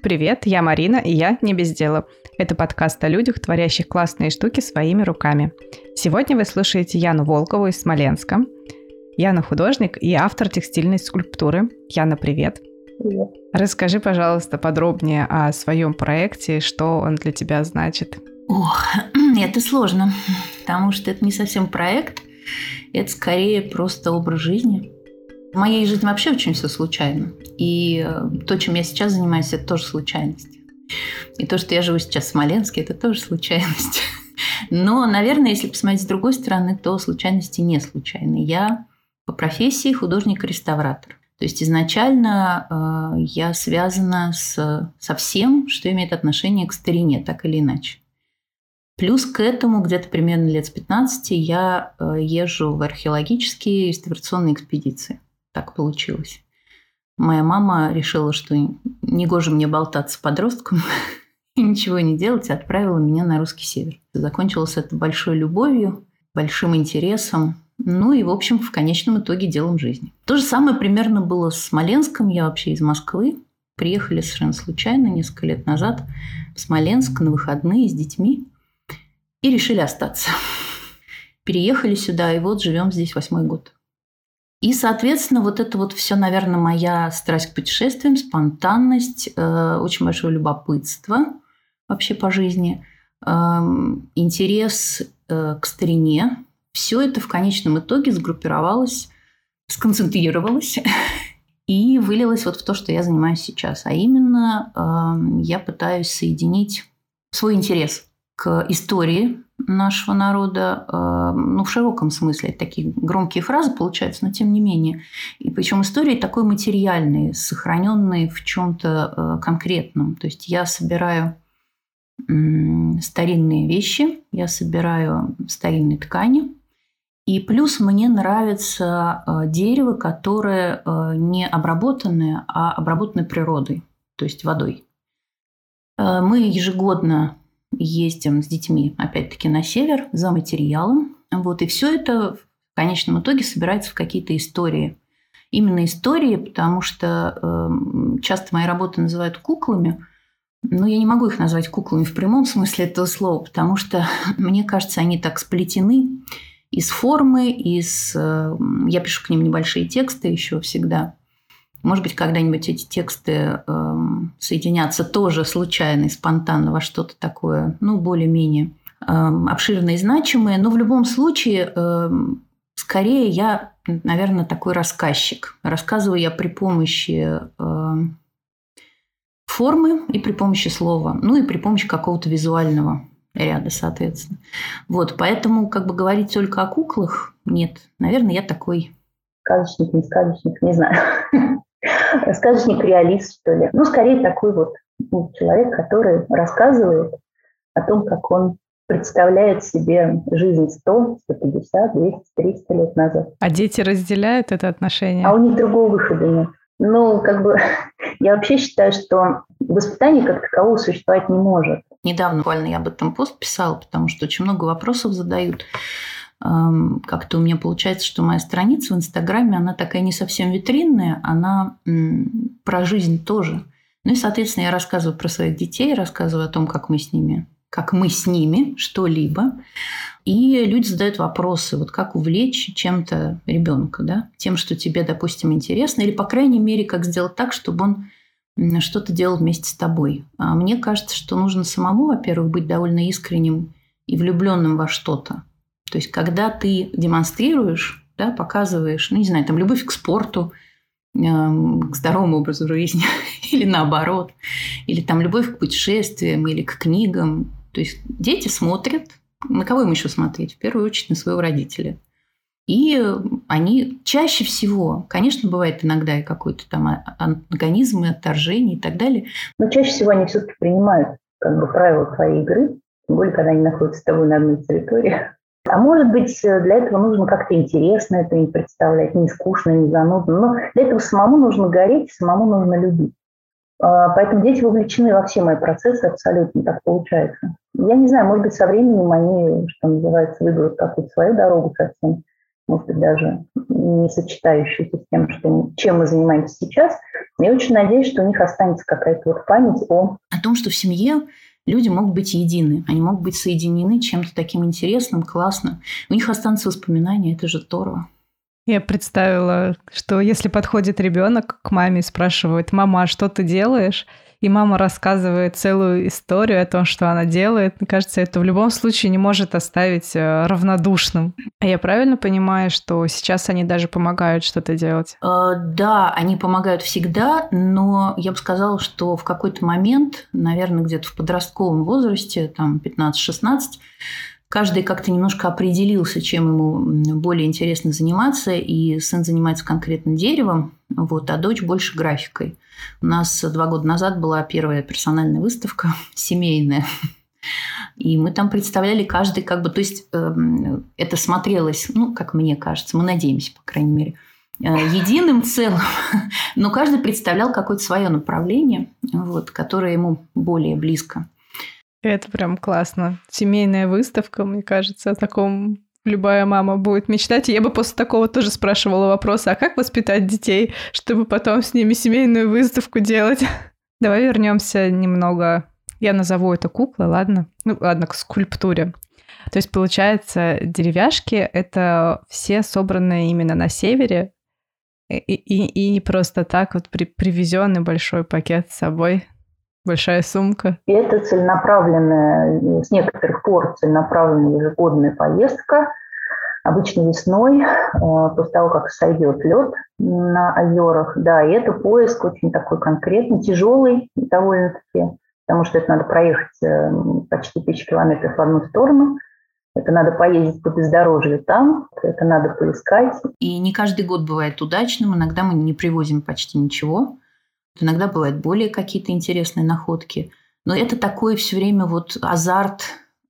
Привет, я Марина, и я не без дела. Это подкаст о людях, творящих классные штуки своими руками. Сегодня вы слушаете Яну Волкову из Смоленска. Яна художник и автор текстильной скульптуры. Яна, привет. Привет. Расскажи, пожалуйста, подробнее о своем проекте, что он для тебя значит. Ох, это сложно, потому что это не совсем проект, это скорее просто образ жизни. В моей жизни вообще очень все случайно. И э, то, чем я сейчас занимаюсь, это тоже случайность. И то, что я живу сейчас в Смоленске, это тоже случайность. Но, наверное, если посмотреть с другой стороны, то случайности не случайны. Я по профессии художник-реставратор. То есть изначально э, я связана с, со всем, что имеет отношение к старине, так или иначе. Плюс к этому где-то примерно лет с 15 я э, езжу в археологические реставрационные экспедиции так получилось. Моя мама решила, что негоже мне болтаться подростком и ничего не делать, и отправила меня на русский север. Закончилось это большой любовью, большим интересом, ну и, в общем, в конечном итоге делом жизни. То же самое примерно было с Смоленском. Я вообще из Москвы. Приехали совершенно случайно несколько лет назад в Смоленск на выходные с детьми и решили остаться. Переехали сюда, и вот живем здесь восьмой год. И, соответственно, вот это вот все, наверное, моя страсть к путешествиям, спонтанность, э, очень большое любопытство вообще по жизни, э, интерес э, к старине. Все это в конечном итоге сгруппировалось, сконцентрировалось и вылилось вот в то, что я занимаюсь сейчас. А именно э, я пытаюсь соединить свой интерес к истории нашего народа, э, ну, в широком смысле, такие громкие фразы получаются, но тем не менее. И причем истории такой материальные, сохраненные в чем-то э, конкретном. То есть я собираю старинные вещи, я собираю старинные ткани, и плюс мне нравится э, дерево, которое не обработанное, а обработанное природой, то есть водой. Мы ежегодно ездим с детьми, опять-таки, на север за материалом. Вот, и все это в конечном итоге собирается в какие-то истории. Именно истории, потому что э, часто мои работы называют куклами, но я не могу их назвать куклами в прямом смысле этого слова, потому что, мне кажется, они так сплетены из формы, из... Э, я пишу к ним небольшие тексты еще всегда. Может быть, когда-нибудь эти тексты э, соединятся тоже случайно и спонтанно во что-то такое, ну, более-менее э, обширное и значимое. Но в любом случае, э, скорее я, наверное, такой рассказчик. Рассказываю я при помощи э, формы и при помощи слова, ну и при помощи какого-то визуального ряда, соответственно. Вот, поэтому как бы говорить только о куклах нет. Наверное, я такой сказочник, не сказочник, не знаю. Сказочник-реалист, что ли. Ну, скорее такой вот ну, человек, который рассказывает о том, как он представляет себе жизнь 100, 150, 200, 300 лет назад. А дети разделяют это отношение? А у них другого выхода нет. Ну, как бы, я вообще считаю, что воспитание как такового существовать не может. Недавно буквально я об этом пост писала, потому что очень много вопросов задают как-то у меня получается, что моя страница в Инстаграме, она такая не совсем витринная, она про жизнь тоже. Ну и, соответственно, я рассказываю про своих детей, рассказываю о том, как мы с ними как мы с ними что-либо. И люди задают вопросы, вот как увлечь чем-то ребенка, да, тем, что тебе, допустим, интересно, или, по крайней мере, как сделать так, чтобы он что-то делал вместе с тобой. А мне кажется, что нужно самому, во-первых, быть довольно искренним и влюбленным во что-то. То есть, когда ты демонстрируешь, да, показываешь, ну, не знаю, там, любовь к спорту, эм, к здоровому образу жизни, или наоборот, или там любовь к путешествиям, или к книгам. То есть дети смотрят, на кого им еще смотреть? В первую очередь на своего родителя. И они чаще всего, конечно, бывает иногда и какой-то там антагонизм, и отторжение и так далее. Но чаще всего они все-таки принимают как бы правила твоей игры, тем более, когда они находятся с тобой на одной территории. А может быть, э, для этого нужно как-то интересно это им представлять, не скучно, не занудно. Но для этого самому нужно гореть, самому нужно любить. А, поэтому дети вовлечены во все мои процессы, абсолютно так получается. Я не знаю, может быть, со временем они, что называется, выберут какую-то свою дорогу совсем, может быть, даже не сочетающуюся с тем, что, чем мы занимаемся сейчас. Я очень надеюсь, что у них останется какая-то вот память о... О том, что в семье люди могут быть едины, они могут быть соединены чем-то таким интересным, классным. У них останутся воспоминания, это же здорово. Я представила, что если подходит ребенок к маме и спрашивает, мама, а что ты делаешь? и мама рассказывает целую историю о том, что она делает, мне кажется, это в любом случае не может оставить э, равнодушным. А я правильно понимаю, что сейчас они даже помогают что-то делать? Э, да, они помогают всегда, но я бы сказала, что в какой-то момент, наверное, где-то в подростковом возрасте, там 15-16, каждый как-то немножко определился, чем ему более интересно заниматься, и сын занимается конкретно деревом, вот, а дочь больше графикой. У нас два года назад была первая персональная выставка семейная. И мы там представляли каждый как бы, то есть э, это смотрелось, ну, как мне кажется, мы надеемся, по крайней мере, э, единым целым, но каждый представлял какое-то свое направление, вот, которое ему более близко. Это прям классно. Семейная выставка, мне кажется, о таком любая мама будет мечтать. И я бы после такого тоже спрашивала вопросы, а как воспитать детей, чтобы потом с ними семейную выставку делать? Давай вернемся немного. Я назову это куклой, ладно? Ну, ладно, к скульптуре. То есть, получается, деревяшки — это все собранные именно на севере, и, и, и просто так вот при, привезенный большой пакет с собой большая сумка. И это целенаправленная, с некоторых пор целенаправленная ежегодная поездка, обычно весной, э, после того, как сойдет лед на озерах. Да, и это поиск очень такой конкретный, тяжелый довольно-таки, потому что это надо проехать э, почти тысячу километров в одну сторону. Это надо поездить по бездорожью там, это надо поискать. И не каждый год бывает удачным, иногда мы не привозим почти ничего. Иногда бывают более какие-то интересные находки. Но это такой все время вот азарт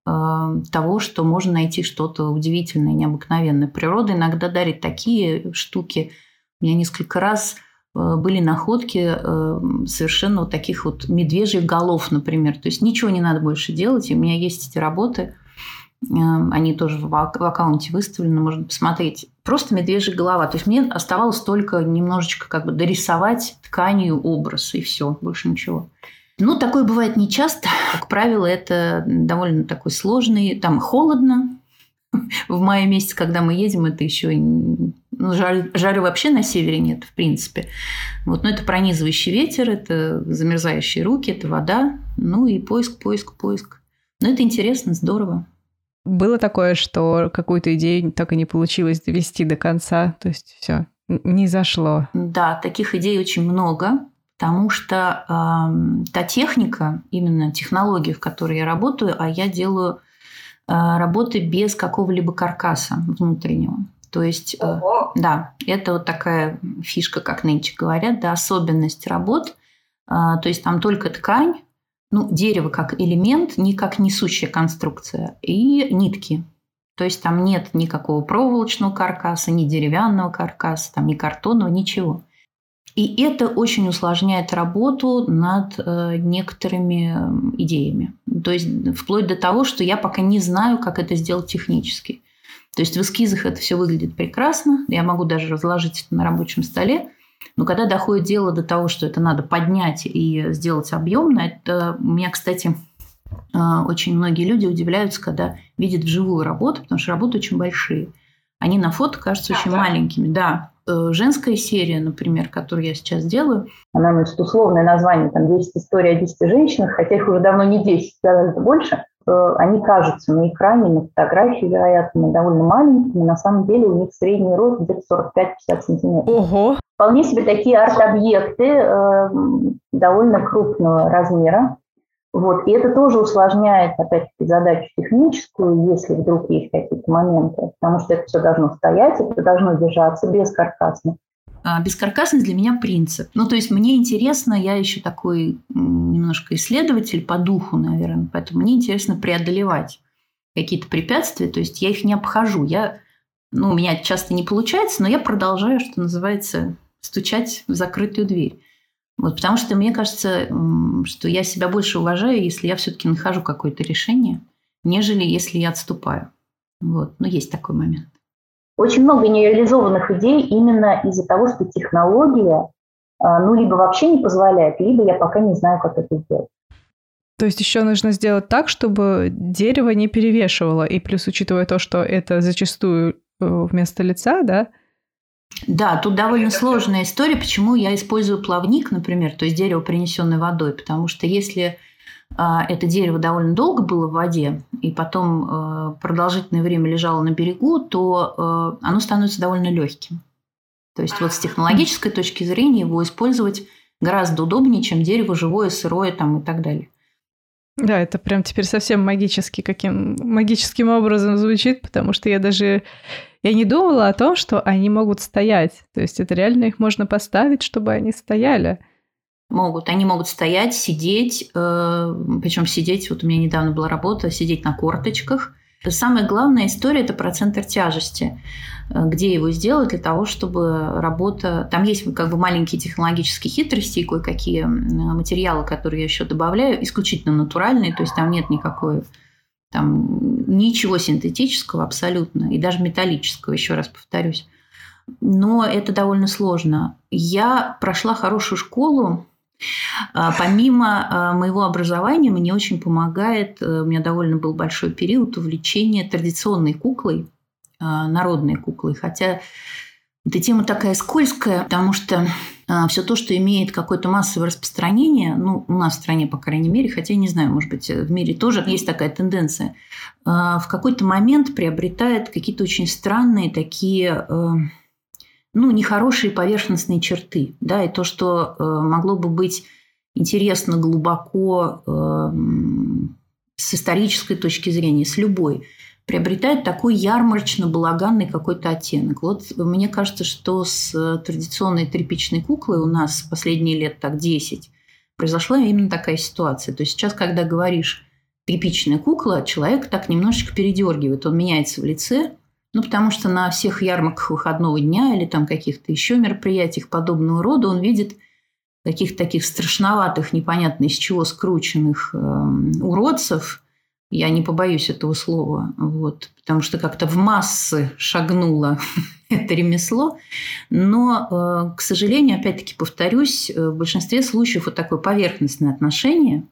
э, того, что можно найти что-то удивительное, необыкновенное. Природа иногда дарит такие штуки. У меня несколько раз э, были находки э, совершенно вот таких вот медвежьих голов, например. То есть ничего не надо больше делать. И у меня есть эти работы – они тоже в аккаунте выставлены, можно посмотреть. Просто медвежья голова. То есть мне оставалось только немножечко как бы дорисовать тканью образ, и все, больше ничего. Ну, такое бывает нечасто. Как правило, это довольно такой сложный. Там холодно. В мае месяце, когда мы едем, это еще ну, жары вообще на севере нет, в принципе. Вот, но это пронизывающий ветер, это замерзающие руки, это вода. Ну и поиск, поиск, поиск. Но это интересно, здорово. Было такое, что какую-то идею так и не получилось довести до конца, то есть все не зашло. Да, таких идей очень много, потому что э, та техника, именно технология, в которой я работаю, а я делаю э, работы без какого-либо каркаса внутреннего. То есть, э, да, это вот такая фишка, как нынче говорят, да, особенность работ. Э, то есть там только ткань, ну, дерево как элемент, не как несущая конструкция, и нитки. То есть там нет никакого проволочного каркаса, ни деревянного каркаса, там, ни картонного, ничего. И это очень усложняет работу над э, некоторыми идеями. То есть вплоть до того, что я пока не знаю, как это сделать технически. То есть в эскизах это все выглядит прекрасно. Я могу даже разложить это на рабочем столе. Но когда доходит дело до того, что это надо поднять и сделать объемно, это у меня, кстати, а, очень многие люди удивляются, когда видят вживую работу, потому что работы очень большие. Они на фото кажутся а, очень да? маленькими. Да. Э, женская серия, например, которую я сейчас делаю. Она носит условное название, там 10 историй о 10 женщинах, хотя их уже давно не 10, гораздо больше. Э, они кажутся на экране, на фотографии, вероятно, довольно маленькими. На самом деле у них средний рост где-то 45-50 сантиметров. Ого! Вполне себе такие арт-объекты э, довольно крупного размера. Вот. И это тоже усложняет, опять-таки, задачу техническую, если вдруг есть какие-то моменты, потому что это все должно стоять, это должно держаться без каркаса. А, бескаркасность для меня принцип. Ну, то есть мне интересно, я еще такой немножко исследователь по духу, наверное, поэтому мне интересно преодолевать какие-то препятствия, то есть я их не обхожу. Я, ну, у меня часто не получается, но я продолжаю, что называется, стучать в закрытую дверь. Вот, потому что мне кажется, что я себя больше уважаю, если я все-таки нахожу какое-то решение, нежели если я отступаю. Вот. Но есть такой момент. Очень много нереализованных идей именно из-за того, что технология а, ну, либо вообще не позволяет, либо я пока не знаю, как это сделать. То есть еще нужно сделать так, чтобы дерево не перевешивало. И плюс, учитывая то, что это зачастую э, вместо лица, да? Да, тут довольно сложная история, почему я использую плавник, например, то есть дерево, принесенное водой. Потому что если это дерево довольно долго было в воде и потом э, продолжительное время лежало на берегу, то э, оно становится довольно легким. То есть вот с технологической точки зрения его использовать гораздо удобнее, чем дерево живое, сырое там и так далее. Да, это прям теперь совсем магически, каким магическим образом звучит, потому что я даже я не думала о том, что они могут стоять. То есть это реально их можно поставить, чтобы они стояли. Могут. Они могут стоять, сидеть, э, причем сидеть, вот у меня недавно была работа, сидеть на корточках. Самая главная история – это про центр тяжести. Э, где его сделать для того, чтобы работа... Там есть как бы маленькие технологические хитрости и кое-какие материалы, которые я еще добавляю, исключительно натуральные, то есть там нет никакой там ничего синтетического абсолютно, и даже металлического, еще раз повторюсь. Но это довольно сложно. Я прошла хорошую школу, Помимо а, моего образования, мне очень помогает, э, у меня довольно был большой период увлечения традиционной куклой, а, народные куклы. Хотя эта тема такая скользкая, потому что а, все то, что имеет какое-то массовое распространение, ну, у нас в стране, по крайней мере, хотя я не знаю, может быть, в мире тоже есть такая тенденция, а, в какой-то момент приобретает какие-то очень странные такие ну, нехорошие поверхностные черты. Да, и то, что могло бы быть интересно глубоко с исторической точки зрения, с любой – приобретает такой ярмарочно-балаганный какой-то оттенок. Вот мне кажется, что с традиционной тряпичной куклой у нас последние лет так 10 произошла именно такая ситуация. То есть сейчас, когда говоришь тряпичная кукла, человек так немножечко передергивает, он меняется в лице, ну, потому что на всех ярмарках выходного дня или там каких-то еще мероприятиях подобного рода он видит каких-то таких страшноватых, непонятно из чего скрученных э, уродцев – я не побоюсь этого слова, вот, потому что как-то в массы шагнуло это ремесло. Но, э, к сожалению, опять-таки повторюсь, э, в большинстве случаев вот такое поверхностное отношение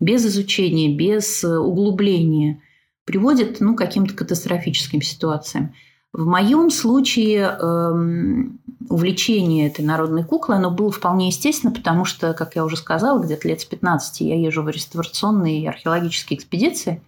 без изучения, без э, углубления приводит ну, к каким-то катастрофическим ситуациям. В моем случае эм, увлечение этой народной куклой, оно было вполне естественно, потому что, как я уже сказала, где-то лет с 15 я езжу в реставрационные и археологические экспедиции.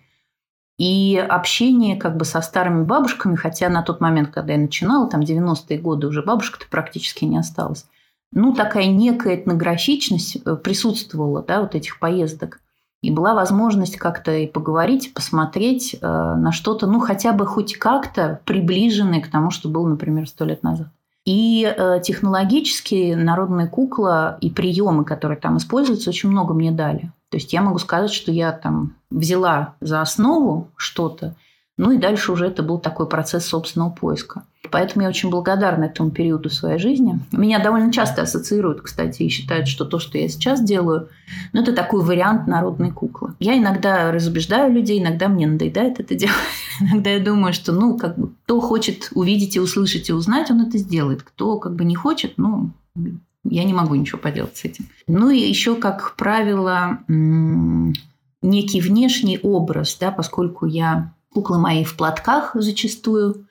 И общение как бы со старыми бабушками, хотя на тот момент, когда я начинала, там 90-е годы, уже бабушка-то практически не осталось. Ну, такая некая этнографичность э, присутствовала, да, вот этих поездок. И была возможность как-то и поговорить, посмотреть э, на что-то, ну, хотя бы хоть как-то приближенное к тому, что было, например, сто лет назад. И э, технологически народная кукла и приемы, которые там используются, очень много мне дали. То есть я могу сказать, что я там взяла за основу что-то, ну и дальше уже это был такой процесс собственного поиска. Поэтому я очень благодарна этому периоду своей жизни. Меня довольно часто ассоциируют, кстати, и считают, что то, что я сейчас делаю, ну, это такой вариант народной куклы. Я иногда разубеждаю людей, иногда мне надоедает это делать. Иногда я думаю, что, ну, как бы, кто хочет увидеть и услышать и узнать, он это сделает. Кто как бы не хочет, ну, я не могу ничего поделать с этим. Ну и еще, как правило, некий внешний образ, да, поскольку я Куклы мои в платках зачастую,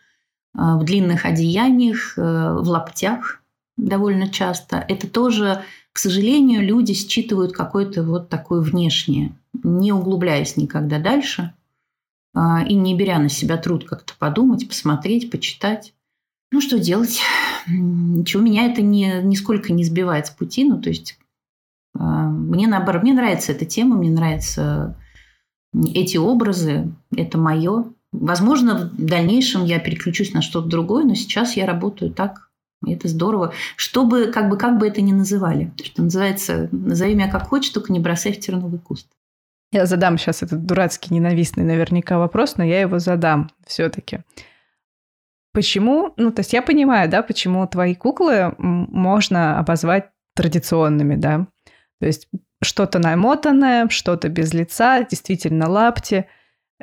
в длинных одеяниях, э, в лаптях довольно часто. Это тоже, к сожалению, люди считывают какое-то вот такое внешнее, не углубляясь никогда дальше э, и не беря на себя труд как-то подумать, посмотреть, почитать. Ну, что делать? Ничего, меня это не, нисколько не сбивает с пути. Ну, то есть мне наоборот, мне нравится эта тема, мне нравится эти образы, это мое. Возможно, в дальнейшем я переключусь на что-то другое, но сейчас я работаю так. И это здорово. Чтобы, как бы, как бы это ни называли. Что называется, назови меня как хочешь, только не бросай в терновый куст. Я задам сейчас этот дурацкий, ненавистный наверняка вопрос, но я его задам все-таки. Почему, ну, то есть я понимаю, да, почему твои куклы можно обозвать традиционными, да? То есть что-то намотанное, что-то без лица, действительно лапти.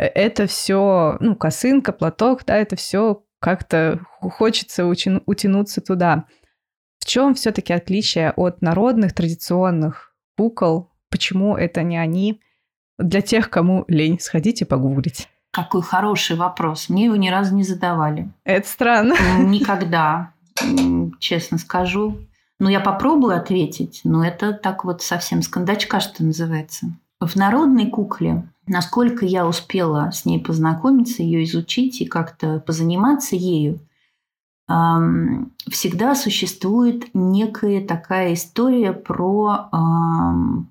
Э, это все, ну, косынка, платок, да, это все как-то хочется утянуться туда. В чем все-таки отличие от народных традиционных кукол? Почему это не они? Для тех, кому лень, сходите погуглить. Какой хороший вопрос. Мне его ни разу не задавали. Это странно. Никогда, честно скажу. Ну, я попробую ответить, но это так вот совсем с кондачка, что называется. В народной кукле, насколько я успела с ней познакомиться, ее изучить и как-то позаниматься ею, всегда существует некая такая история про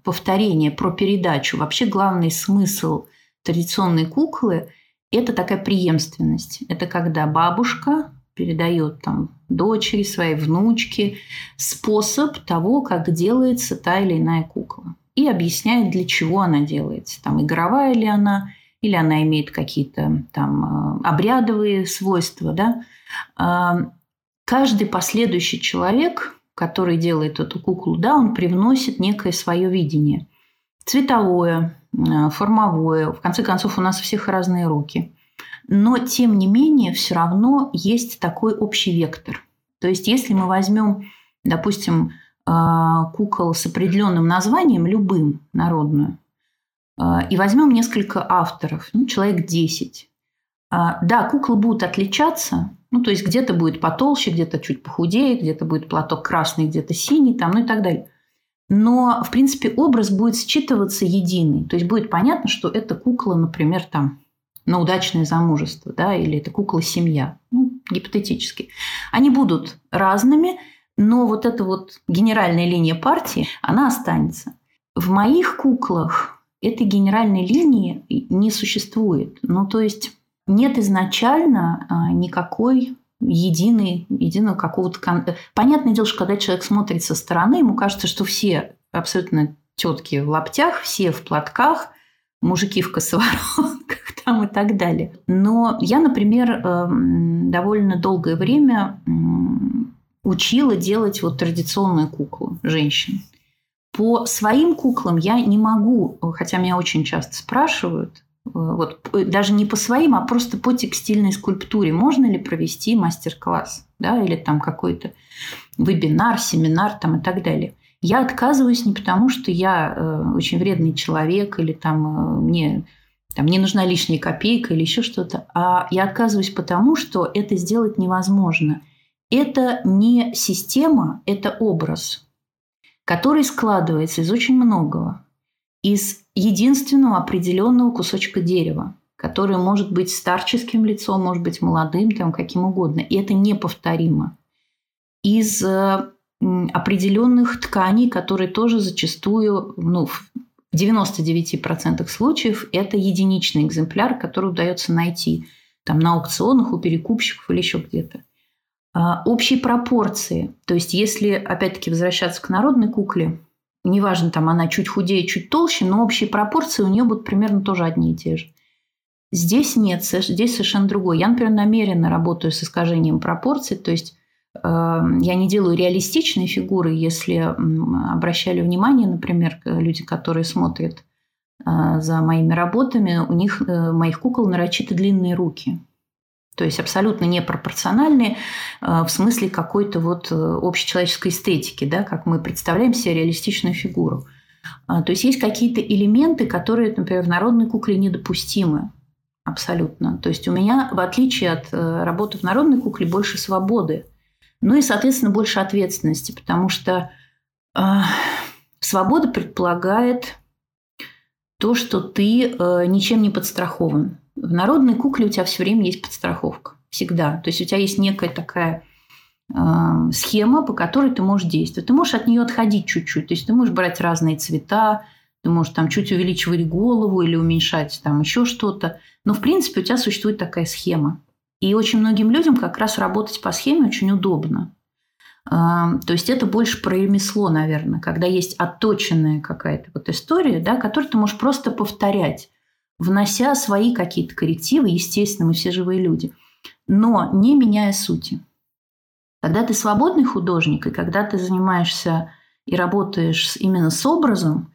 повторение, про передачу. Вообще главный смысл традиционной куклы – это такая преемственность. Это когда бабушка передает там дочери, своей внучке способ того, как делается та или иная кукла. И объясняет, для чего она делается. Там игровая ли она, или она имеет какие-то там а, обрядовые свойства. Да? А, каждый последующий человек, который делает эту куклу, да, он привносит некое свое видение. Цветовое, а, формовое. В конце концов, у нас у всех разные руки. Но, тем не менее, все равно есть такой общий вектор. То есть, если мы возьмем, допустим, кукол с определенным названием, любым, народную, а, и возьмем несколько авторов, ну, человек 10. А, да, куклы будут отличаться, ну, то есть где-то будет потолще, где-то чуть похудее, где-то будет платок красный, где-то синий, там, ну и так далее. Но, в принципе, образ будет считываться единый. То есть будет понятно, что это кукла, например, там, на удачное замужество, да, или это кукла-семья, ну, гипотетически. Они будут разными, но вот эта вот генеральная линия партии, она останется. В моих куклах этой генеральной линии не существует. Ну, то есть нет изначально а, никакой единой, единого какого-то... Понятное дело, что когда человек смотрит со стороны, ему кажется, что все абсолютно тетки в лаптях, все в платках, мужики в косоворотах там и так далее. Но я, например, эм, довольно долгое время учила делать вот традиционную куклу женщин. По своим куклам я не могу, хотя меня очень часто спрашивают, э, вот э, даже не по своим, а просто по текстильной скульптуре можно ли провести мастер-класс, да, или там какой-то вебинар, семинар там и так далее. Я отказываюсь не потому, что я э, очень вредный человек или там э, мне там не нужна лишняя копейка или еще что-то, а я отказываюсь потому, что это сделать невозможно. Это не система, это образ, который складывается из очень многого. Из единственного определенного кусочка дерева, который может быть старческим лицом, может быть молодым, там, каким угодно. И это неповторимо. Из э, определенных тканей, которые тоже зачастую, ну, в 99% случаев это единичный экземпляр, который удается найти там, на аукционах у перекупщиков или еще где-то. А, общие пропорции. То есть, если, опять-таки, возвращаться к народной кукле, неважно, там она чуть худее, чуть толще, но общие пропорции у нее будут примерно тоже одни и те же. Здесь нет, здесь совершенно другое. Я, например, намеренно работаю с искажением пропорций, то есть Эм, я не делаю реалистичные фигуры, если обращали внимание, например, люди, которые смотрят э, за моими работами, у них, э, моих кукол нарочито длинные руки. То есть абсолютно непропорциональные э, в смысле какой-то вот общечеловеческой эстетики, да, как мы представляем себе реалистичную фигуру. То есть есть какие-то элементы, которые, например, в народной кукле недопустимы. Абсолютно. То есть у меня, в отличие от работы в народной кукле, больше свободы. Ну и, соответственно, больше ответственности, потому что э, свобода предполагает то, что ты э, ничем не подстрахован. В народной кукле у тебя все время есть подстраховка. Всегда. То есть у тебя есть некая такая э, схема, по которой ты можешь действовать. Ты можешь от нее отходить чуть-чуть. То есть ты можешь брать разные цвета, ты можешь там чуть увеличивать голову или уменьшать там еще что-то. Но, в принципе, у тебя существует такая схема. И очень многим людям как раз работать по схеме очень удобно. То есть это больше про ремесло, наверное, когда есть отточенная какая-то вот история, да, которую ты можешь просто повторять, внося свои какие-то коррективы, естественно, мы все живые люди, но не меняя сути. Когда ты свободный художник, и когда ты занимаешься и работаешь именно с образом,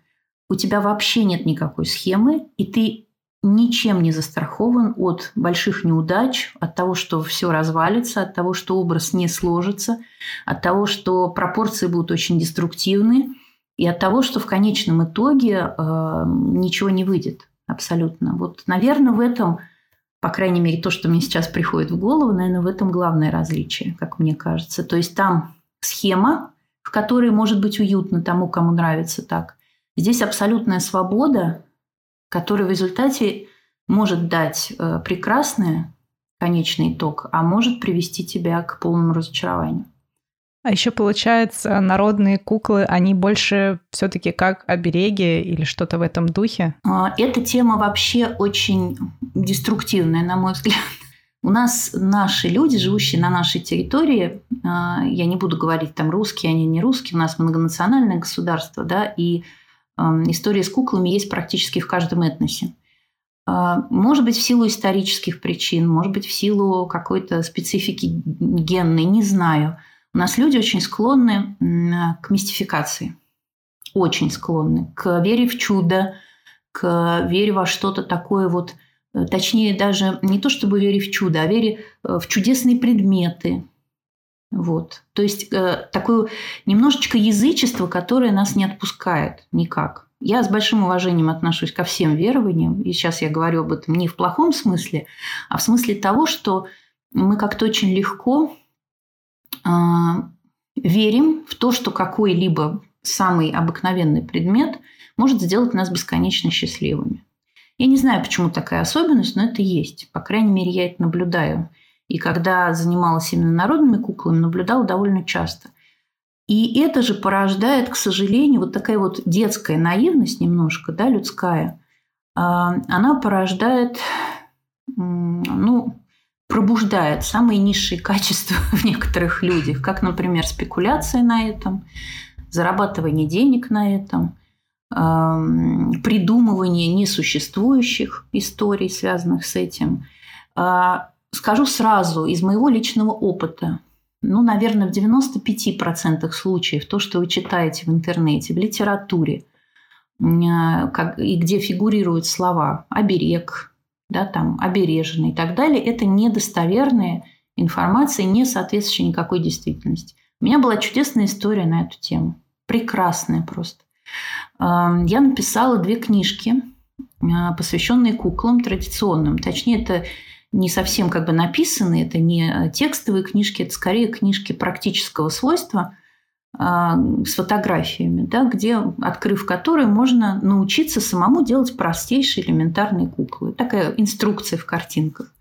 у тебя вообще нет никакой схемы, и ты ничем не застрахован от больших неудач, от того, что все развалится, от того, что образ не сложится, от того, что пропорции будут очень деструктивны, и от того, что в конечном итоге э, ничего не выйдет абсолютно. Вот, наверное, в этом, по крайней мере, то, что мне сейчас приходит в голову, наверное, в этом главное различие, как мне кажется. То есть там схема, в которой может быть уютно тому, кому нравится так. Здесь абсолютная свобода, которая в результате может дать э, прекрасный конечный итог, а может привести тебя к полному разочарованию. А еще получается, народные куклы, они больше все-таки как обереги или что-то в этом духе? А, эта тема вообще очень деструктивная, на мой взгляд. У нас наши люди, живущие на нашей территории, а, я не буду говорить там русские, они не русские, у нас многонациональное государство, да, и история с куклами есть практически в каждом этносе. А, может быть, в силу исторических причин, может быть, в силу какой-то специфики генной, не знаю – у нас люди очень склонны к мистификации. Очень склонны к вере в чудо, к вере во что-то такое вот, э, точнее даже не то чтобы вере в чудо, а вере э, в чудесные предметы. Вот. То есть э, такое немножечко язычество, которое нас не отпускает никак. Я с большим уважением отношусь ко всем верованиям, и сейчас я говорю об этом не в плохом смысле, а в смысле того, что мы как-то очень легко верим в то, что какой-либо самый обыкновенный предмет может сделать нас бесконечно счастливыми. Я не знаю, почему такая особенность, но это есть. По крайней мере, я это наблюдаю. И когда занималась именно народными куклами, наблюдала довольно часто. И это же порождает, к сожалению, вот такая вот детская наивность немножко, да, людская, а, она порождает, ну, пробуждает самые низшие качества в некоторых людях, как, например, спекуляция на этом, зарабатывание денег на этом, придумывание несуществующих историй, связанных с этим. А, скажу сразу, из моего личного опыта, ну, наверное, в 95% случаев то, что вы читаете в интернете, в литературе, и где фигурируют слова «оберег», да, там, обережены и так далее, это недостоверная информация, не соответствующая никакой действительности. У меня была чудесная история на эту тему. Прекрасная просто. Я написала две книжки, а, посвященные куклам традиционным. Точнее, это не совсем как бы написанные, это не текстовые книжки, это скорее книжки практического свойства – с фотографиями, да, где, открыв которые, можно научиться самому делать простейшие элементарные куклы. Такая инструкция в картинках.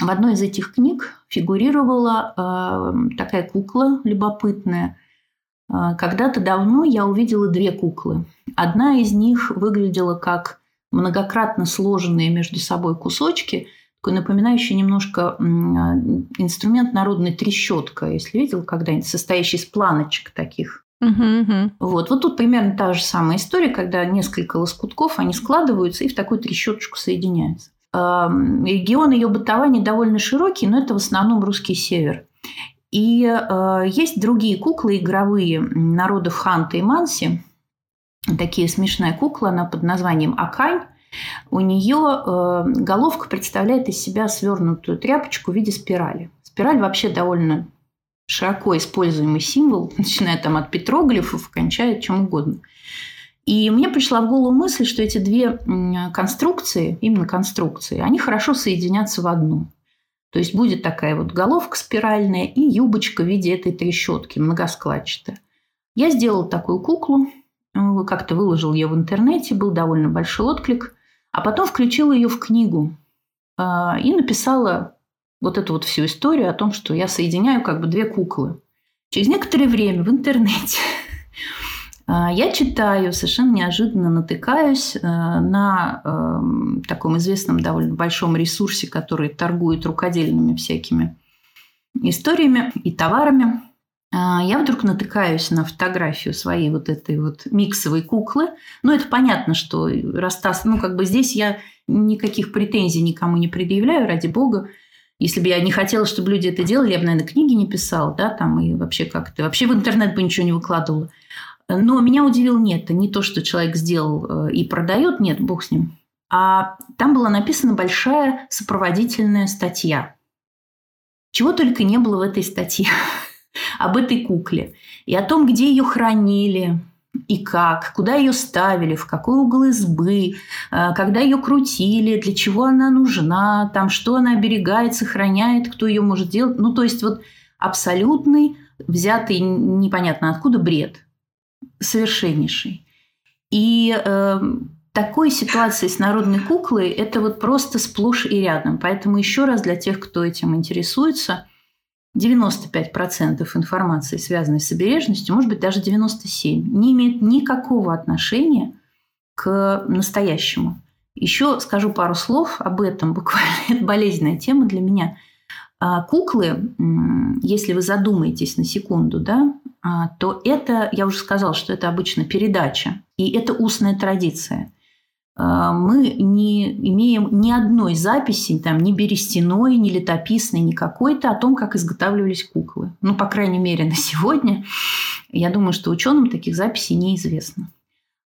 В одной из этих книг фигурировала э, такая кукла любопытная. Э, когда-то давно я увидела две куклы. Одна из них выглядела как многократно сложенные между собой кусочки – такой напоминающий немножко а, инструмент народной трещотка, если видел когда-нибудь, состоящий из планочек таких. Uh-huh, Вот. вот тут примерно та же самая история, когда несколько лоскутков, они складываются и в такую трещоточку соединяются. Регион ее бытования довольно широкий, но это в основном русский север. И э, есть другие куклы игровые народов Ханта и Манси. Такие смешная кукла, она под названием Акань. У нее э, головка представляет из себя свернутую тряпочку в виде спирали. Спираль вообще довольно широко используемый символ, начиная там от петроглифов, кончая чем угодно. И мне пришла в голову мысль, что эти две конструкции, именно конструкции, они хорошо соединятся в одну. То есть будет такая вот головка спиральная и юбочка в виде этой трещотки, многоскладчатая. Я сделала такую куклу, как-то выложил ее в интернете, был довольно большой отклик. А потом включила ее в книгу а, и написала вот эту вот всю историю о том, что я соединяю как бы две куклы. Через некоторое время в интернете а, я читаю, совершенно неожиданно натыкаюсь а, на таком известном довольно большом ресурсе, который торгует рукодельными всякими историями и товарами. А, я вдруг натыкаюсь на фотографию своей вот этой вот миксовой куклы. Ну, это понятно, что Растас... Ну, как бы здесь я никаких претензий никому не предъявляю, ради бога. Если бы я не хотела, чтобы люди это делали, я бы, наверное, книги не писала, да, там, и вообще как-то... Вообще в интернет бы ничего не выкладывала. Но меня удивил нет, не то, что человек сделал э, и продает, нет, бог с ним, а там была написана большая сопроводительная статья. Чего только не было в этой статье об этой кукле. И о том, где ее хранили, и как, куда ее ставили, в какой угол избы, э, когда ее крутили, для чего она нужна, там, что она оберегает, сохраняет, кто ее может делать. Ну, то есть вот абсолютный, взятый непонятно откуда бред, совершеннейший. И э, такой ситуации с народной куклой это вот просто сплошь и рядом. Поэтому еще раз для тех, кто этим интересуется, 95% информации, связанной с обережностью, может быть даже 97%, не имеет никакого отношения к настоящему. Еще скажу пару слов об этом, буквально это болезненная тема для меня. А, куклы, если вы задумаетесь на секунду, да, а, то это, я уже сказала, что это обычно передача, и это устная традиция – мы не имеем ни одной записи, там, ни берестяной, ни летописной, ни какой-то о том, как изготавливались куклы. Ну, по крайней мере, на сегодня. Я думаю, что ученым таких записей неизвестно.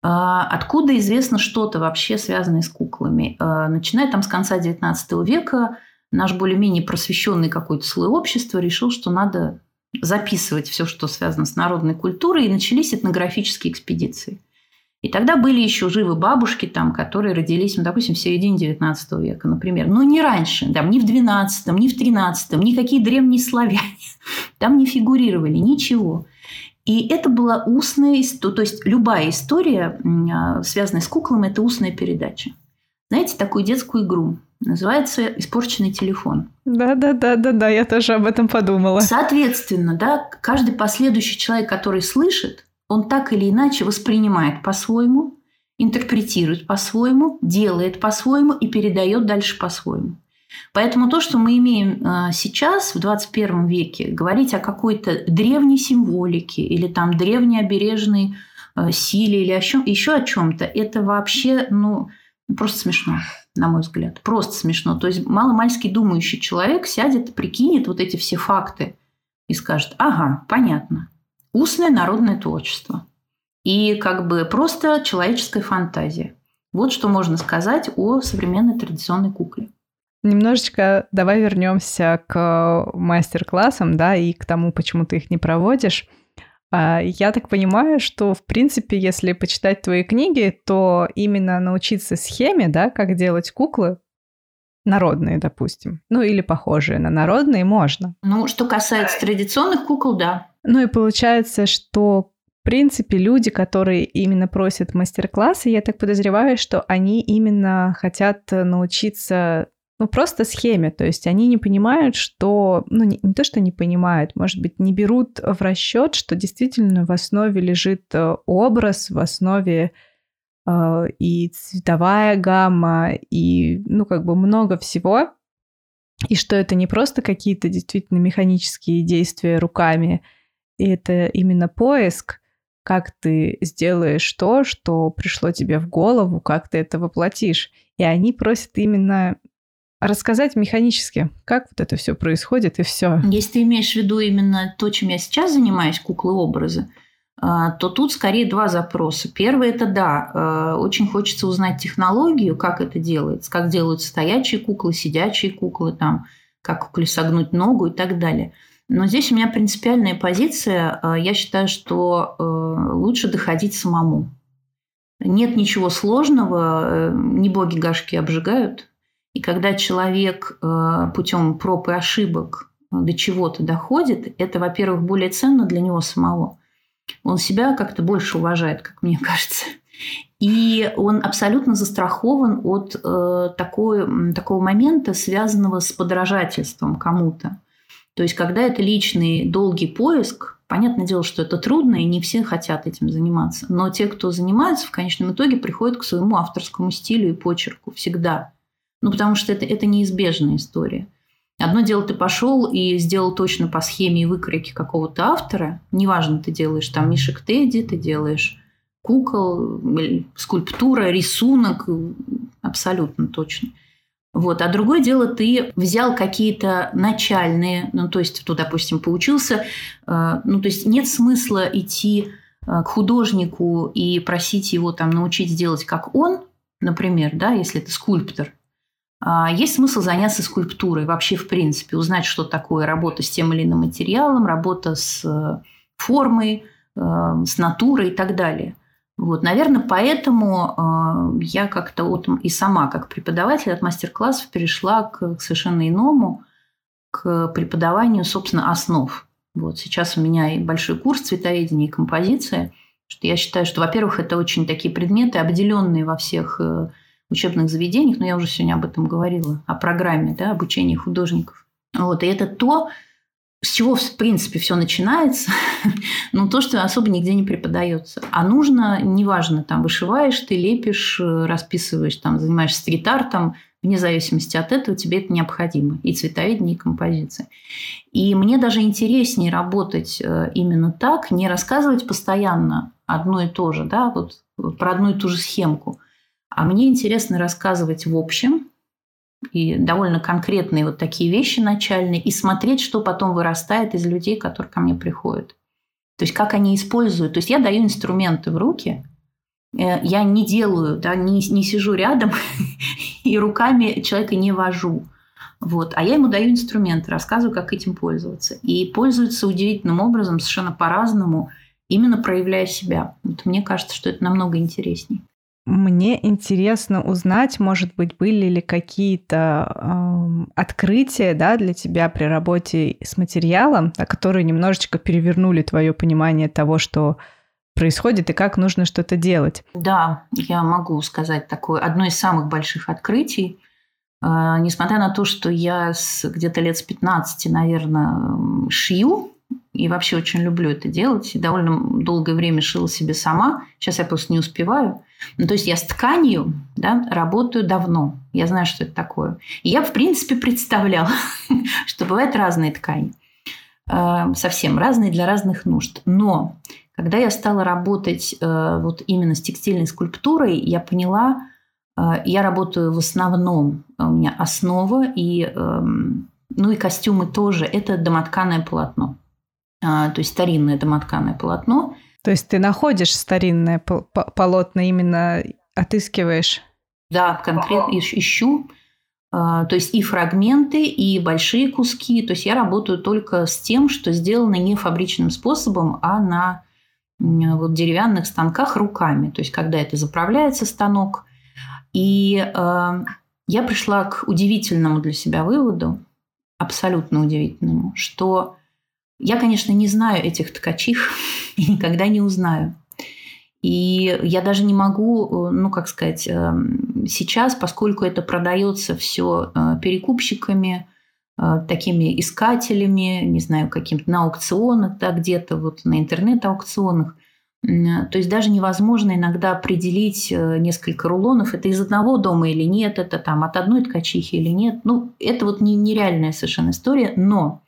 А, откуда известно что-то вообще связанное с куклами? А, начиная там с конца XIX века, наш более-менее просвещенный какой-то слой общества решил, что надо записывать все, что связано с народной культурой, и начались этнографические экспедиции. И тогда были еще живы бабушки, там, которые родились, ну, допустим, в середине 19 века, например. Но не раньше, там, ни в 12, ни в 13, никакие древние славяне там не фигурировали, ничего. И это была устная история, то есть любая история, а, связанная с куклами, это устная передача. Знаете такую детскую игру? Называется «Испорченный телефон». Да-да-да-да-да, я тоже об этом подумала. Соответственно, да, каждый последующий человек, который слышит, он так или иначе воспринимает по-своему, интерпретирует по-своему, делает по-своему и передает дальше по-своему. Поэтому то, что мы имеем а, сейчас, в 21 веке, говорить о какой-то древней символике или там древней обережной а, силе или еще о чем-то, это вообще ну, просто смешно, на мой взгляд. Просто смешно. То есть маломальский думающий человек сядет, прикинет вот эти все факты и скажет, ага, понятно, устное народное творчество и как бы просто человеческая фантазия. Вот что можно сказать о современной традиционной кукле. Немножечко давай вернемся к мастер-классам, да, и к тому, почему ты их не проводишь. А, я так понимаю, что, в принципе, если почитать твои книги, то именно научиться схеме, да, как делать куклы, народные, допустим, ну или похожие на народные, можно. Ну, что касается традиционных кукол, да. Ну и получается, что в принципе, люди, которые именно просят мастер-классы, я так подозреваю, что они именно хотят научиться ну, просто схеме. То есть они не понимают, что... Ну, не, не то, что не понимают, может быть, не берут в расчет, что действительно в основе лежит э, образ, в основе э, и цветовая гамма, и, ну, как бы много всего. И что это не просто какие-то действительно механические действия руками, и это именно поиск, как ты сделаешь то, что пришло тебе в голову, как ты это воплотишь. И они просят именно рассказать механически, как вот это все происходит и все. Если ты имеешь в виду именно то, чем я сейчас занимаюсь, куклы-образы, а, то тут скорее два запроса. Первый – это да, а, очень хочется узнать технологию, как это делается, как делают стоячие куклы, сидячие куклы, там, как кукле согнуть ногу и так далее – но здесь у меня принципиальная позиция. Э, я считаю, что э, лучше доходить самому. Нет ничего сложного, э, не боги гашки обжигают. И когда человек путем проб и ошибок до чего-то доходит, это, во-первых, более ценно для него самого. Он себя как-то больше уважает, как мне кажется. И он абсолютно застрахован от э, такой, такого момента, связанного с подражательством кому-то. То есть, когда это личный долгий поиск, понятное дело, что это трудно, и не все хотят этим заниматься. Но те, кто занимается, в конечном итоге приходят к своему авторскому стилю и почерку всегда. Ну, потому что это, это неизбежная история. Одно дело, ты пошел и сделал точно по схеме и выкройке какого-то автора. Неважно, ты делаешь там мишек Тедди, ты делаешь кукол, скульптура, рисунок, абсолютно точно – вот. А другое дело, ты взял какие-то начальные, ну, то есть, ты, допустим, поучился, э, ну, то есть, нет смысла идти э, к художнику и просить его там научить сделать как он, например, да, если ты скульптор, а, есть смысл заняться скульптурой вообще в принципе, узнать, что такое работа с тем или иным материалом, работа с э, формой, с натурой и так далее. Вот, наверное, поэтому э, я как-то вот и сама, как преподаватель от мастер-классов, перешла к совершенно иному, к преподаванию, собственно, основ. Вот сейчас у меня и большой курс цветоведения и композиции, что я считаю, что, во-первых, это очень такие предметы, обделенные во всех учебных заведениях, но я уже сегодня об этом говорила, о программе да, обучения художников. Вот, и это то, с чего, в принципе, все начинается, но то, что особо нигде не преподается. А нужно, неважно, там вышиваешь, ты лепишь, расписываешь, там, занимаешься стрит-артом, вне зависимости от этого тебе это необходимо. И цветоведение, и композиция. И мне даже интереснее работать э, именно так, не рассказывать постоянно одно и то же, да, вот про одну и ту же схемку – а мне интересно рассказывать в общем и довольно конкретные вот такие вещи начальные, и смотреть, что потом вырастает из людей, которые ко мне приходят. То есть как они используют. То есть я даю инструменты в руки, э, я не делаю, да, не, не сижу рядом и руками человека не вожу. Вот. А я ему даю инструменты, рассказываю, как этим пользоваться. И пользуются удивительным образом, совершенно по-разному, именно проявляя себя. Вот мне кажется, что это намного интереснее. Мне интересно узнать, может быть, были ли какие-то э, открытия да, для тебя при работе с материалом, которые немножечко перевернули твое понимание того, что происходит и как нужно что-то делать. Да, я могу сказать такое. Одно из самых больших открытий, э, несмотря на то, что я с где-то лет с 15, наверное, шью, и вообще очень люблю это делать. И довольно долгое время шила себе сама. Сейчас я просто не успеваю. Ну, то есть я с тканью да, работаю давно. Я знаю, что это такое. И я, в принципе, представляла, что бывают разные ткани. Э, совсем разные для разных нужд. Но когда я стала работать э, вот именно с текстильной скульптурой, я поняла, э, я работаю в основном, у меня основа и, эм, ну и костюмы тоже, это домотканое полотно. А, то есть старинное домотканое полотно. То есть ты находишь старинное полотно, именно отыскиваешь? Да, конкретно ищу. А, то есть и фрагменты, и большие куски. То есть я работаю только с тем, что сделано не фабричным способом, а на вот деревянных станках руками. То есть когда это заправляется станок. И э, я пришла к удивительному для себя выводу, абсолютно удивительному, что я, конечно, не знаю этих ткачих и никогда не узнаю. И я даже не могу, э, ну, как сказать, эм, сейчас, поскольку это продается все э, перекупщиками, э, такими искателями, не знаю, каким-то на аукционах, да, где-то вот на интернет-аукционах, то есть даже невозможно иногда определить несколько рулонов, это из одного дома или нет, это там от одной ткачихи или нет. Ну, это вот нереальная совершенно история, но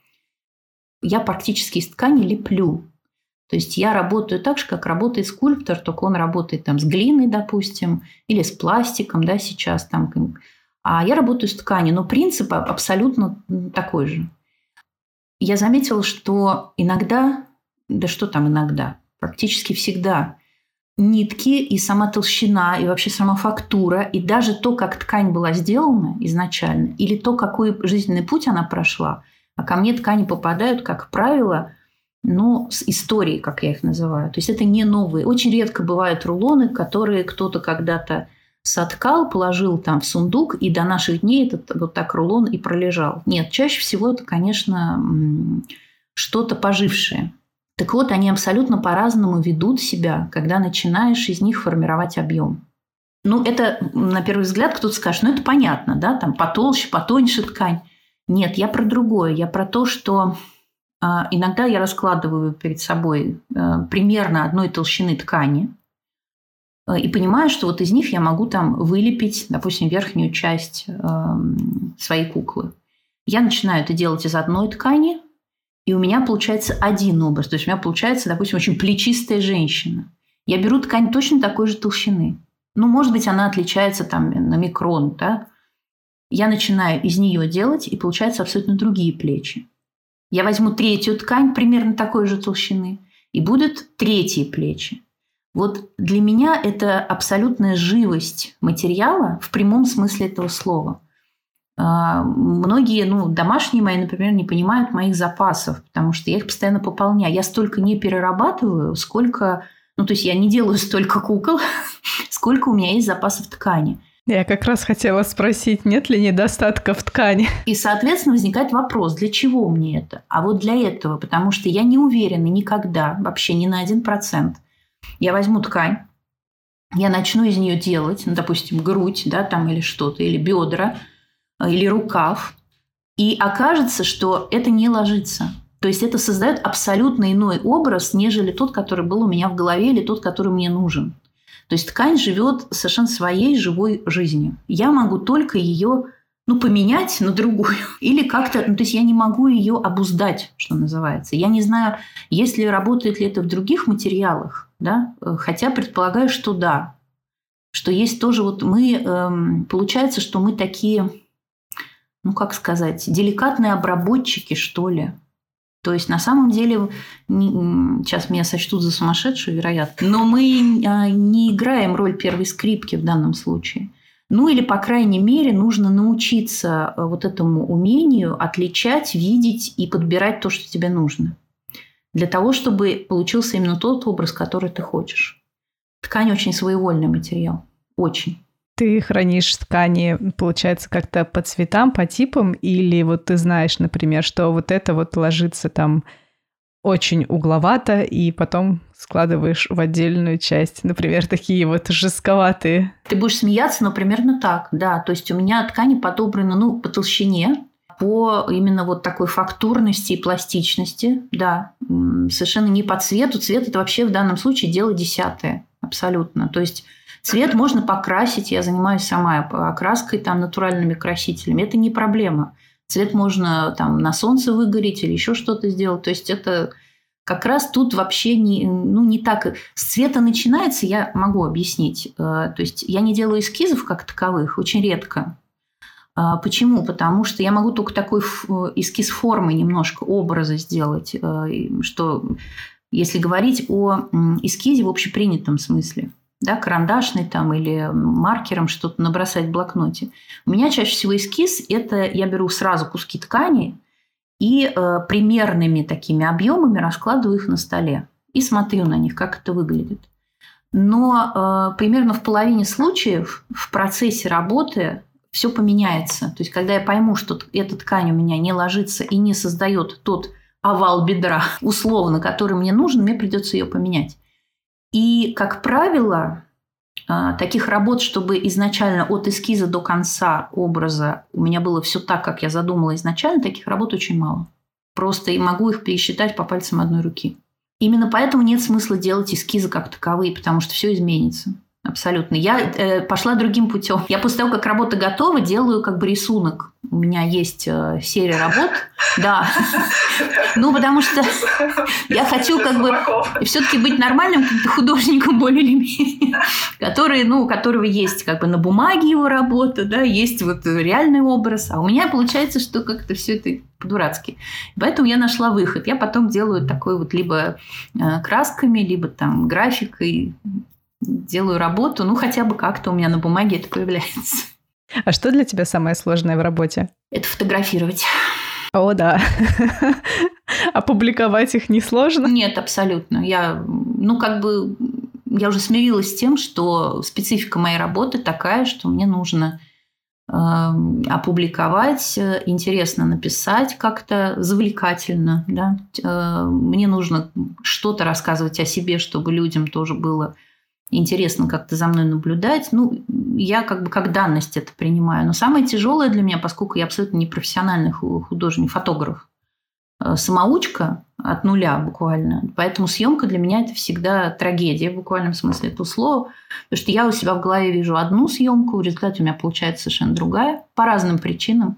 я практически из ткани леплю. То есть я работаю так же, как работает скульптор, только он работает там с глиной, допустим, или с пластиком, да, сейчас там. А я работаю с тканью, но принцип абсолютно такой же. Я заметила, что иногда, да что там иногда, практически всегда нитки и сама толщина, и вообще сама фактура, и даже то, как ткань была сделана изначально, или то, какой жизненный путь она прошла – а ко мне ткани попадают, как правило, ну, с историей, как я их называю. То есть это не новые. Очень редко бывают рулоны, которые кто-то когда-то соткал, положил там в сундук, и до наших дней этот вот так рулон и пролежал. Нет, чаще всего это, конечно, что-то пожившее. Так вот, они абсолютно по-разному ведут себя, когда начинаешь из них формировать объем. Ну, это, на первый взгляд, кто-то скажет, ну, это понятно, да, там потолще, потоньше ткань. Нет, я про другое. Я про то, что а, иногда я раскладываю перед собой а, примерно одной толщины ткани а, и понимаю, что вот из них я могу там вылепить, допустим, верхнюю часть своей куклы. Я начинаю это делать из одной ткани, и у меня получается один образ. То есть у меня получается, допустим, очень плечистая женщина. Я беру ткань точно такой же толщины. Ну, может быть, она отличается там на микрон, да, я начинаю из нее делать, и получаются абсолютно другие плечи. Я возьму третью ткань примерно такой же толщины, и будут третьи плечи. Вот для меня это абсолютная живость материала в прямом смысле этого слова. А, многие, ну, домашние мои, например, не понимают моих запасов, потому что я их постоянно пополняю. Я столько не перерабатываю, сколько... Ну, то есть я не делаю столько кукол, сколько у меня есть запасов ткани. Я как раз хотела спросить, нет ли недостатка в ткани? И, соответственно, возникает вопрос, для чего мне это? А вот для этого, потому что я не уверена никогда, вообще ни на один процент. Я возьму ткань, я начну из нее делать, ну, допустим, грудь, да, там или что-то, или бедра, или рукав, и окажется, что это не ложится. То есть это создает абсолютно иной образ, нежели тот, который был у меня в голове, или тот, который мне нужен. То есть ткань живет совершенно своей живой жизнью. Я могу только ее ну, поменять на другую. Или как-то, ну, то есть я не могу ее обуздать, что называется. Я не знаю, если работает ли это в других материалах, да, хотя предполагаю, что да. Что есть тоже вот мы, эм, получается, что мы такие, ну, как сказать, деликатные обработчики, что ли. То есть на самом деле, сейчас меня сочтут за сумасшедшую, вероятно, но мы а, не играем роль первой скрипки в данном случае. Ну или, по крайней мере, нужно научиться а, вот этому умению отличать, видеть и подбирать то, что тебе нужно. Для того, чтобы получился именно тот образ, который ты хочешь. Ткань очень своевольный материал. Очень. Ты хранишь ткани, получается, как-то по цветам, по типам, или вот ты знаешь, например, что вот это вот ложится там очень угловато, и потом складываешь в отдельную часть. Например, такие вот жестковатые. Ты будешь смеяться, но примерно так, да. То есть у меня ткани подобраны, ну, по толщине, по именно вот такой фактурности и пластичности, да. Совершенно не по цвету. Цвет – это вообще в данном случае дело десятое, абсолютно. То есть Цвет можно покрасить, я занимаюсь сама окраской, там, натуральными красителями. Это не проблема. Цвет можно там на солнце выгореть или еще что-то сделать. То есть это как раз тут вообще не, ну, не так. С цвета начинается, я могу объяснить. Э, то есть я не делаю эскизов как таковых, очень редко. А почему? Потому что я могу только такой эскиз формы немножко, образа сделать, э, что если говорить о эскизе в общепринятом смысле – да, карандашный там или маркером что-то набросать в блокноте. У меня чаще всего эскиз – это я беру сразу куски ткани и э, примерными такими объемами раскладываю их на столе и смотрю на них, как это выглядит. Но э, примерно в половине случаев в процессе работы все поменяется. То есть, когда я пойму, что эта ткань у меня не ложится и не создает тот овал бедра, условно, который мне нужен, мне придется ее поменять. И, как правило, а, таких работ, чтобы изначально от эскиза до конца образа у меня было все так, как я задумала изначально, таких работ очень мало. Просто и могу их пересчитать по пальцам одной руки. Именно поэтому нет смысла делать эскизы как таковые, потому что все изменится. Абсолютно. Я э, пошла другим путем. Я после того, как работа готова, делаю как бы рисунок. У меня есть э, серия работ. Да. Ну, потому что я хочу как бы все-таки быть нормальным художником более или менее, который, ну, у которого есть как бы на бумаге его работа, да, есть вот реальный образ. А у меня получается, что как-то все это по-дурацки. Поэтому я нашла выход. Я потом делаю такой вот либо э, красками, либо там графикой, делаю работу, ну хотя бы как-то у меня на бумаге это появляется. А что для тебя самое сложное в работе? Это фотографировать. О, да. Опубликовать их несложно? Нет, абсолютно. Я, ну, как бы, я уже смирилась с тем, что специфика моей работы такая, что мне нужно э, опубликовать, интересно написать как-то, завлекательно. Да? Э, мне нужно что-то рассказывать о себе, чтобы людям тоже было интересно как-то за мной наблюдать. Ну, я как бы как данность это принимаю. Но самое тяжелое для меня, поскольку я абсолютно не профессиональный художник, фотограф, э, самоучка от нуля буквально. Поэтому съемка для меня это всегда трагедия в буквальном смысле этого слова. Потому что я у себя в голове вижу одну съемку, в результате у меня получается совершенно другая по разным причинам.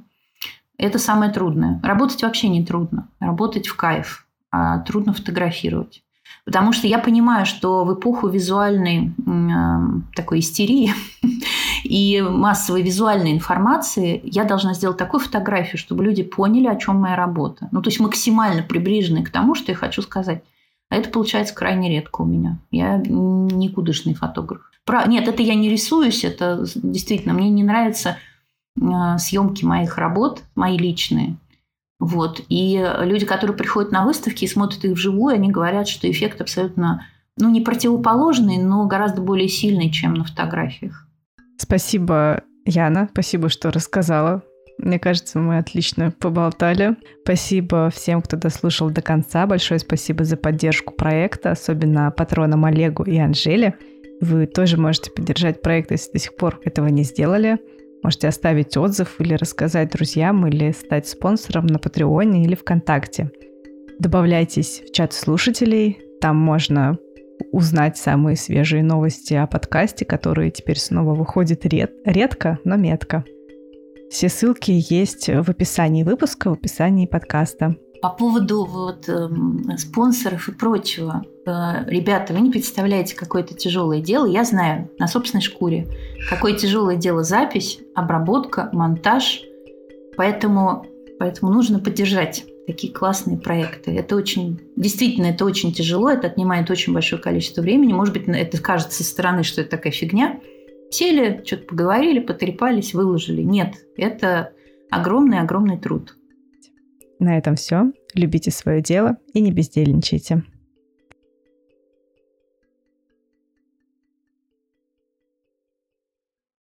Это самое трудное. Работать вообще не трудно. Работать в кайф. А трудно фотографировать. Потому что я понимаю, что в эпоху визуальной э, такой истерии и массовой визуальной информации я должна сделать такую фотографию, чтобы люди поняли, о чем моя работа. Ну, то есть максимально приближенные к тому, что я хочу сказать. А это получается крайне редко у меня. Я никудышный фотограф. Про... Нет, это я не рисуюсь, это действительно мне не нравятся а, съемки моих работ, мои личные. Вот. И люди, которые приходят на выставки и смотрят их вживую, они говорят, что эффект абсолютно, ну, не противоположный, но гораздо более сильный, чем на фотографиях. Спасибо, Яна. Спасибо, что рассказала. Мне кажется, мы отлично поболтали. Спасибо всем, кто дослушал до конца. Большое спасибо за поддержку проекта, особенно патронам Олегу и Анжеле. Вы тоже можете поддержать проект, если до сих пор этого не сделали. Можете оставить отзыв или рассказать друзьям, или стать спонсором на Патреоне или ВКонтакте. Добавляйтесь в чат слушателей, там можно узнать самые свежие новости о подкасте, которые теперь снова выходят ред- редко, но метко. Все ссылки есть в описании выпуска, в описании подкаста. По поводу вот, э, спонсоров и прочего. Э, ребята, вы не представляете, какое это тяжелое дело. Я знаю на собственной шкуре, какое тяжелое дело запись, обработка, монтаж. Поэтому, поэтому нужно поддержать такие классные проекты. Это очень, действительно, это очень тяжело, это отнимает очень большое количество времени. Может быть, это кажется со стороны, что это такая фигня. Сели, что-то поговорили, потрепались, выложили. Нет, это огромный-огромный труд. На этом все. Любите свое дело и не бездельничайте.